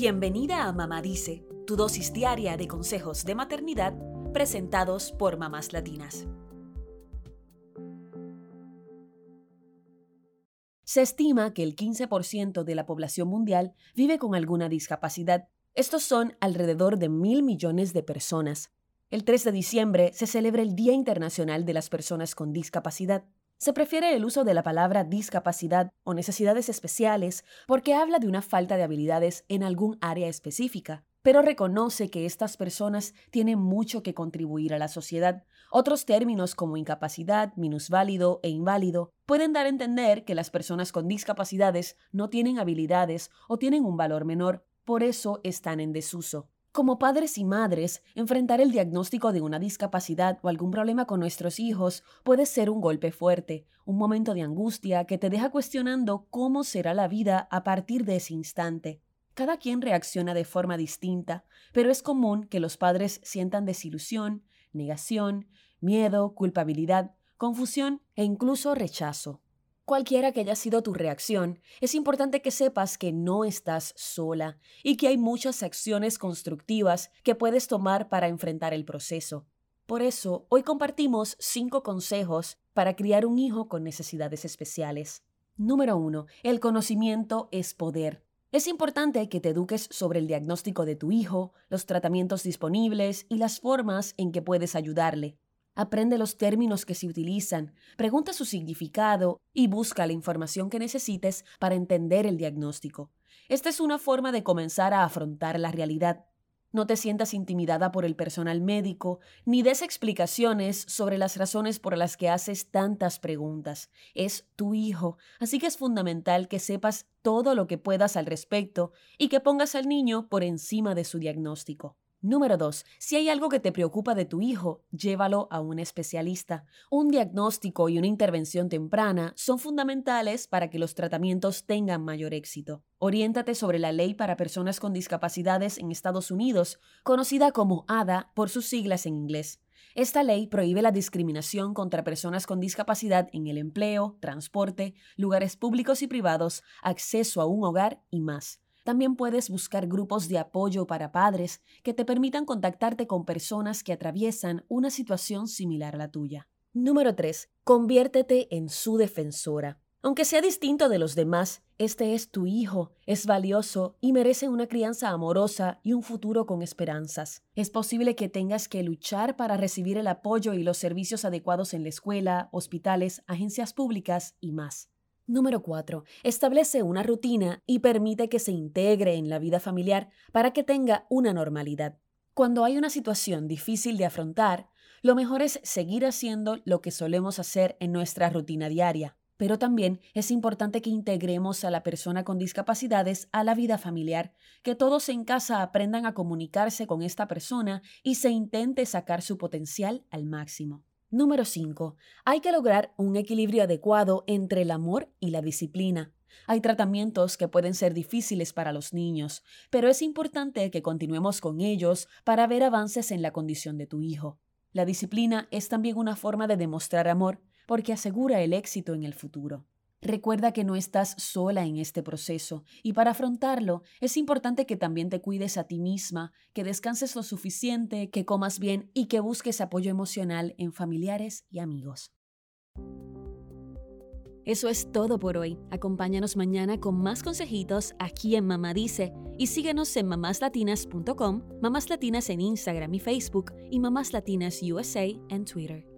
Bienvenida a Mamá Dice, tu dosis diaria de consejos de maternidad presentados por mamás latinas. Se estima que el 15% de la población mundial vive con alguna discapacidad. Estos son alrededor de mil millones de personas. El 3 de diciembre se celebra el Día Internacional de las Personas con Discapacidad. Se prefiere el uso de la palabra discapacidad o necesidades especiales porque habla de una falta de habilidades en algún área específica, pero reconoce que estas personas tienen mucho que contribuir a la sociedad. Otros términos como incapacidad, minusválido e inválido pueden dar a entender que las personas con discapacidades no tienen habilidades o tienen un valor menor, por eso están en desuso. Como padres y madres, enfrentar el diagnóstico de una discapacidad o algún problema con nuestros hijos puede ser un golpe fuerte, un momento de angustia que te deja cuestionando cómo será la vida a partir de ese instante. Cada quien reacciona de forma distinta, pero es común que los padres sientan desilusión, negación, miedo, culpabilidad, confusión e incluso rechazo. Cualquiera que haya sido tu reacción, es importante que sepas que no estás sola y que hay muchas acciones constructivas que puedes tomar para enfrentar el proceso. Por eso, hoy compartimos cinco consejos para criar un hijo con necesidades especiales. Número 1. El conocimiento es poder. Es importante que te eduques sobre el diagnóstico de tu hijo, los tratamientos disponibles y las formas en que puedes ayudarle. Aprende los términos que se utilizan, pregunta su significado y busca la información que necesites para entender el diagnóstico. Esta es una forma de comenzar a afrontar la realidad. No te sientas intimidada por el personal médico, ni des explicaciones sobre las razones por las que haces tantas preguntas. Es tu hijo, así que es fundamental que sepas todo lo que puedas al respecto y que pongas al niño por encima de su diagnóstico. Número 2. Si hay algo que te preocupa de tu hijo, llévalo a un especialista. Un diagnóstico y una intervención temprana son fundamentales para que los tratamientos tengan mayor éxito. Oriéntate sobre la ley para personas con discapacidades en Estados Unidos, conocida como ADA por sus siglas en inglés. Esta ley prohíbe la discriminación contra personas con discapacidad en el empleo, transporte, lugares públicos y privados, acceso a un hogar y más. También puedes buscar grupos de apoyo para padres que te permitan contactarte con personas que atraviesan una situación similar a la tuya. Número 3. Conviértete en su defensora. Aunque sea distinto de los demás, este es tu hijo, es valioso y merece una crianza amorosa y un futuro con esperanzas. Es posible que tengas que luchar para recibir el apoyo y los servicios adecuados en la escuela, hospitales, agencias públicas y más. Número 4. Establece una rutina y permite que se integre en la vida familiar para que tenga una normalidad. Cuando hay una situación difícil de afrontar, lo mejor es seguir haciendo lo que solemos hacer en nuestra rutina diaria. Pero también es importante que integremos a la persona con discapacidades a la vida familiar, que todos en casa aprendan a comunicarse con esta persona y se intente sacar su potencial al máximo. Número 5. Hay que lograr un equilibrio adecuado entre el amor y la disciplina. Hay tratamientos que pueden ser difíciles para los niños, pero es importante que continuemos con ellos para ver avances en la condición de tu hijo. La disciplina es también una forma de demostrar amor porque asegura el éxito en el futuro. Recuerda que no estás sola en este proceso y para afrontarlo es importante que también te cuides a ti misma, que descanses lo suficiente, que comas bien y que busques apoyo emocional en familiares y amigos. Eso es todo por hoy. Acompáñanos mañana con más consejitos aquí en Mamá Dice y síguenos en mamáslatinas.com, Mamás Latinas en Instagram y Facebook y Mamás Latinas USA en Twitter.